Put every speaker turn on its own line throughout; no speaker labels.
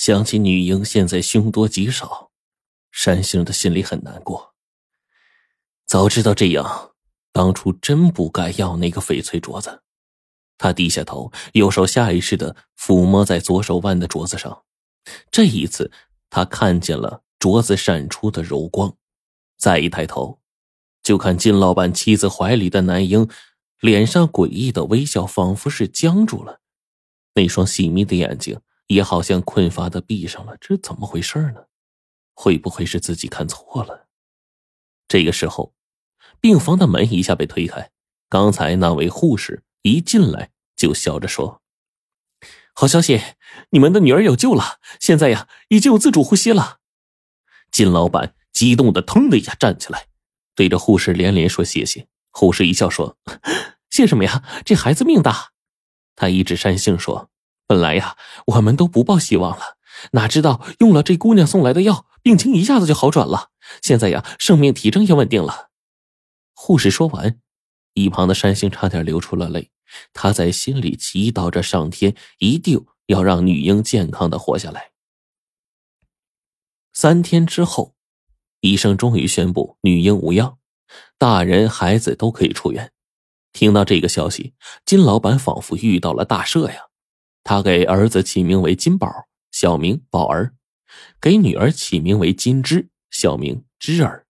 想起女婴现在凶多吉少，山杏的心里很难过。早知道这样，当初真不该要那个翡翠镯子。他低下头，右手下意识的抚摸在左手腕的镯子上。这一次，他看见了镯子闪出的柔光。再一抬头，就看金老板妻子怀里的男婴，脸上诡异的微笑仿佛是僵住了，那双细眯的眼睛。也好像困乏的闭上了，这怎么回事呢？会不会是自己看错了？这个时候，病房的门一下被推开，刚才那位护士一进来就笑着说：“好消息，你们的女儿有救了，现在呀，已经有自主呼吸了。”金老板激动的腾的一下站起来，对着护士连连说谢谢。护士一笑说：“ 谢什么呀？这孩子命大。”他一指山杏说。本来呀，我们都不抱希望了，哪知道用了这姑娘送来的药，病情一下子就好转了。现在呀，生命体征也稳定了。护士说完，一旁的山星差点流出了泪。他在心里祈祷着上天一定要让女婴健康的活下来。三天之后，医生终于宣布女婴无恙，大人孩子都可以出院。听到这个消息，金老板仿佛遇到了大赦呀。他给儿子起名为金宝，小名宝儿；给女儿起名为金枝，小名枝儿。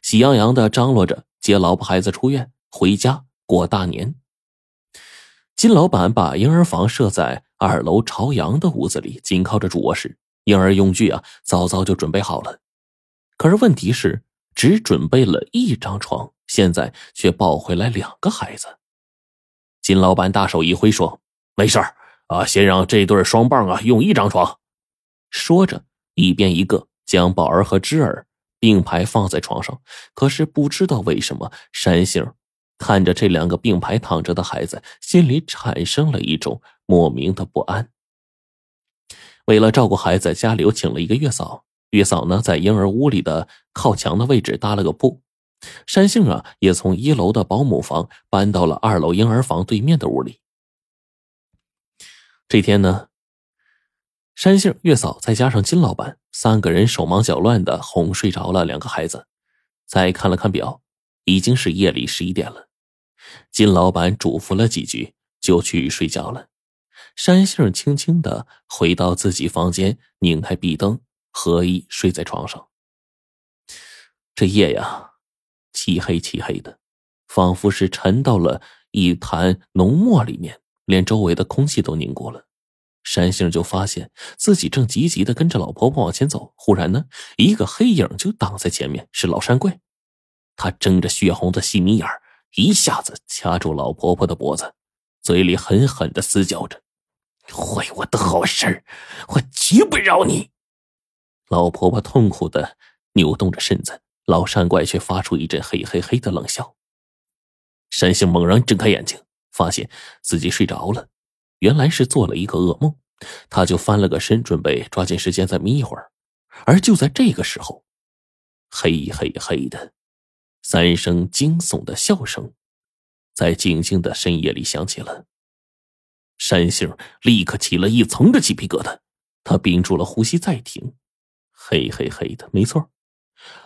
喜洋洋的张罗着接老婆孩子出院回家过大年。金老板把婴儿房设在二楼朝阳的屋子里，紧靠着主卧室。婴儿用具啊，早早就准备好了。可是问题是，只准备了一张床，现在却抱回来两个孩子。金老板大手一挥说：“没事儿。”啊，先让这对双棒啊用一张床。说着，一边一个将宝儿和芝儿并排放在床上。可是不知道为什么，山杏看着这两个并排躺着的孩子，心里产生了一种莫名的不安。为了照顾孩子，家里又请了一个月嫂。月嫂呢，在婴儿屋里的靠墙的位置搭了个铺。山杏啊，也从一楼的保姆房搬到了二楼婴儿房对面的屋里。这天呢，山杏、月嫂再加上金老板三个人手忙脚乱的哄睡着了两个孩子。再看了看表，已经是夜里十一点了。金老板嘱咐了几句，就去睡觉了。山杏轻轻的回到自己房间，拧开壁灯，合衣睡在床上。这夜呀，漆黑漆黑的，仿佛是沉到了一潭浓墨里面。连周围的空气都凝固了，山杏就发现自己正急急的跟着老婆婆往前走。忽然呢，一个黑影就挡在前面，是老山怪。他睁着血红的细眯眼一下子掐住老婆婆的脖子，嘴里狠狠的嘶叫着：“坏我的好事我绝不饶你！”老婆婆痛苦的扭动着身子，老山怪却发出一阵嘿嘿嘿的冷笑。山杏猛然睁开眼睛。发现自己睡着了，原来是做了一个噩梦，他就翻了个身，准备抓紧时间再眯一会儿。而就在这个时候，嘿嘿嘿的三声惊悚的笑声，在静静的深夜里响起了。山杏立刻起了一层的鸡皮疙瘩，他屏住了呼吸，再听，嘿嘿嘿的，没错，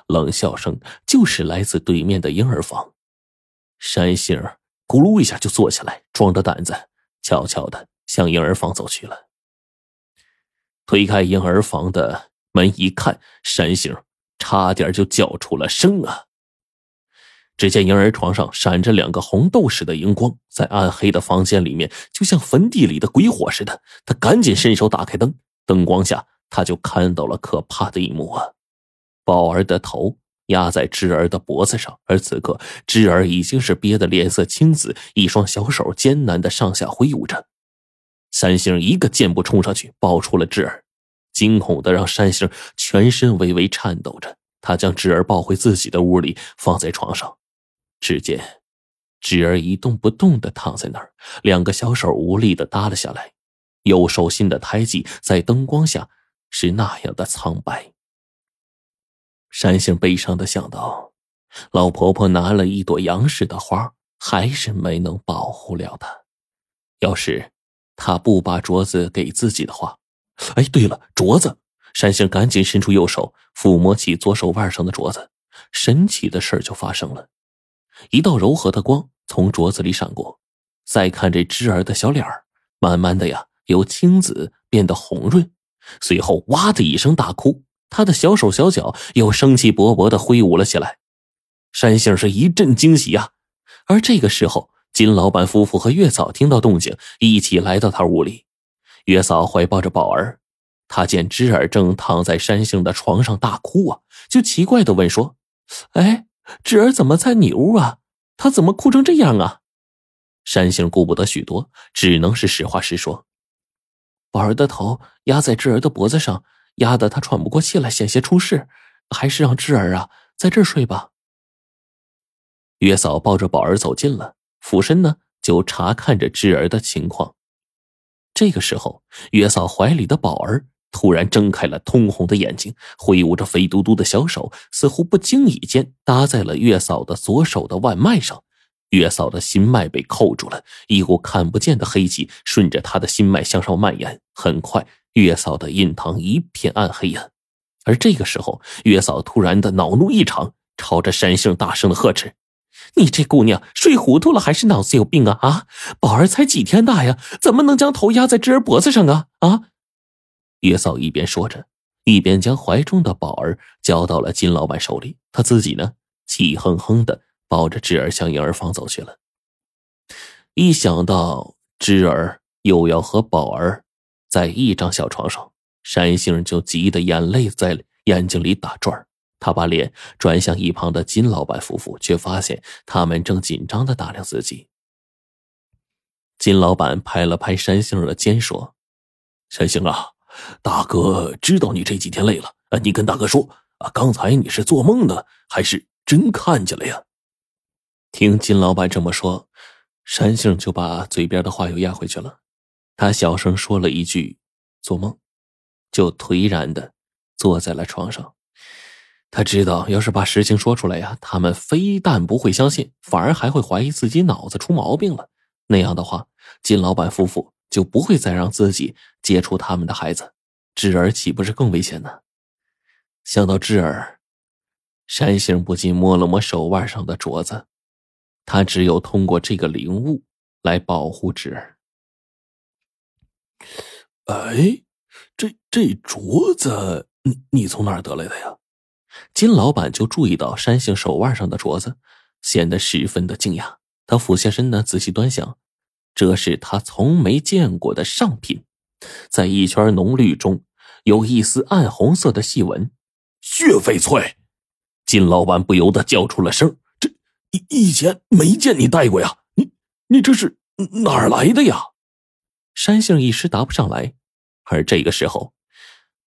冷笑声就是来自对面的婴儿房。山杏咕噜一下就坐起来，壮着胆子，悄悄的向婴儿房走去了。推开婴儿房的门一看，山杏差点就叫出了声啊！只见婴儿床上闪着两个红豆似的荧光，在暗黑的房间里面，就像坟地里的鬼火似的。他赶紧伸手打开灯，灯光下他就看到了可怕的一幕啊！宝儿的头。压在芝儿的脖子上，而此刻芝儿已经是憋得脸色青紫，一双小手艰难的上下挥舞着。山星一个箭步冲上去，抱出了芝儿，惊恐的让山星全身微微颤抖着。他将芝儿抱回自己的屋里，放在床上。只见芝儿一动不动的躺在那儿，两个小手无力的耷了下来，右手心的胎记在灯光下是那样的苍白。山杏悲伤的想到，老婆婆拿了一朵杨氏的花，还是没能保护了她。要是她不把镯子给自己的话，哎，对了，镯子！山杏赶紧伸出右手抚摸起左手腕上的镯子，神奇的事就发生了，一道柔和的光从镯子里闪过。再看这芝儿的小脸儿，慢慢的呀，由青紫变得红润，随后哇的一声大哭，他的小手小脚又生气勃勃的挥舞了起来。山杏是一阵惊喜呀，而这个时候，金老板夫妇和月嫂听到动静，一起来到他屋里。月嫂怀抱着宝儿，他见芝儿正躺在山杏的床上大哭啊，就奇怪的问说：“哎，芝儿怎么在你屋啊？他怎么哭成这样啊？”山杏顾不得许多，只能是实话实说。宝儿的头压在智儿的脖子上，压得他喘不过气来，险些出事，还是让智儿啊在这儿睡吧。月嫂抱着宝儿走近了，俯身呢就查看着智儿的情况。这个时候，月嫂怀里的宝儿突然睁开了通红的眼睛，挥舞着肥嘟嘟的小手，似乎不经意间搭在了月嫂的左手的腕脉上。月嫂的心脉被扣住了，一股看不见的黑气顺着她的心脉向上蔓延。很快，月嫂的印堂一片暗黑呀。而这个时候，月嫂突然的恼怒异常，朝着山杏大声的呵斥：“你这姑娘睡糊涂了，还是脑子有病啊？啊，宝儿才几天大呀，怎么能将头压在侄儿脖子上啊？啊！”月嫂一边说着，一边将怀中的宝儿交到了金老板手里，他自己呢，气哼哼的。抱着智儿向婴儿房走去了。一想到智儿又要和宝儿在一张小床上，山杏就急得眼泪在眼睛里打转他把脸转向一旁的金老板夫妇，却发现他们正紧张的打量自己。金老板拍了拍山杏的肩，说：“山杏啊，大哥知道你这几天累了，你跟大哥说啊，刚才你是做梦呢，还是真看见了呀？”听金老板这么说，山杏就把嘴边的话又压回去了。他小声说了一句：“做梦。”就颓然的坐在了床上。他知道，要是把实情说出来呀，他们非但不会相信，反而还会怀疑自己脑子出毛病了。那样的话，金老板夫妇就不会再让自己接触他们的孩子，智儿岂不是更危险呢？想到智儿，山杏不禁摸了摸手腕上的镯子。他只有通过这个灵物来保护智儿。哎，这这镯子，你你从哪儿得来的呀？金老板就注意到山杏手腕上的镯子，显得十分的惊讶。他俯下身呢，仔细端详，这是他从没见过的上品，在一圈浓绿中有一丝暗红色的细纹，血翡翠。金老板不由得叫出了声。这以以前没见你戴过呀，你你这是哪儿来的呀？山杏一时答不上来，而这个时候，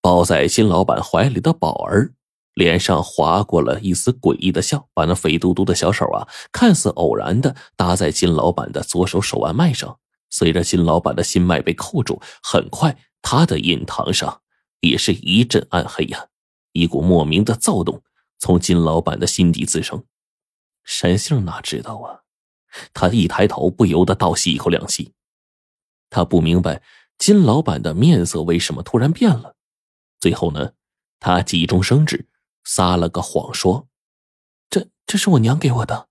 抱在金老板怀里的宝儿脸上划过了一丝诡异的笑，把那肥嘟嘟的小手啊，看似偶然的搭在金老板的左手手腕脉上。随着金老板的心脉被扣住，很快他的印堂上也是一阵暗黑呀，一股莫名的躁动从金老板的心底滋生。山杏哪知道啊？他一抬头，不由得倒吸一口凉气。他不明白金老板的面色为什么突然变了。最后呢，他急中生智，撒了个谎说：“这这是我娘给我的。”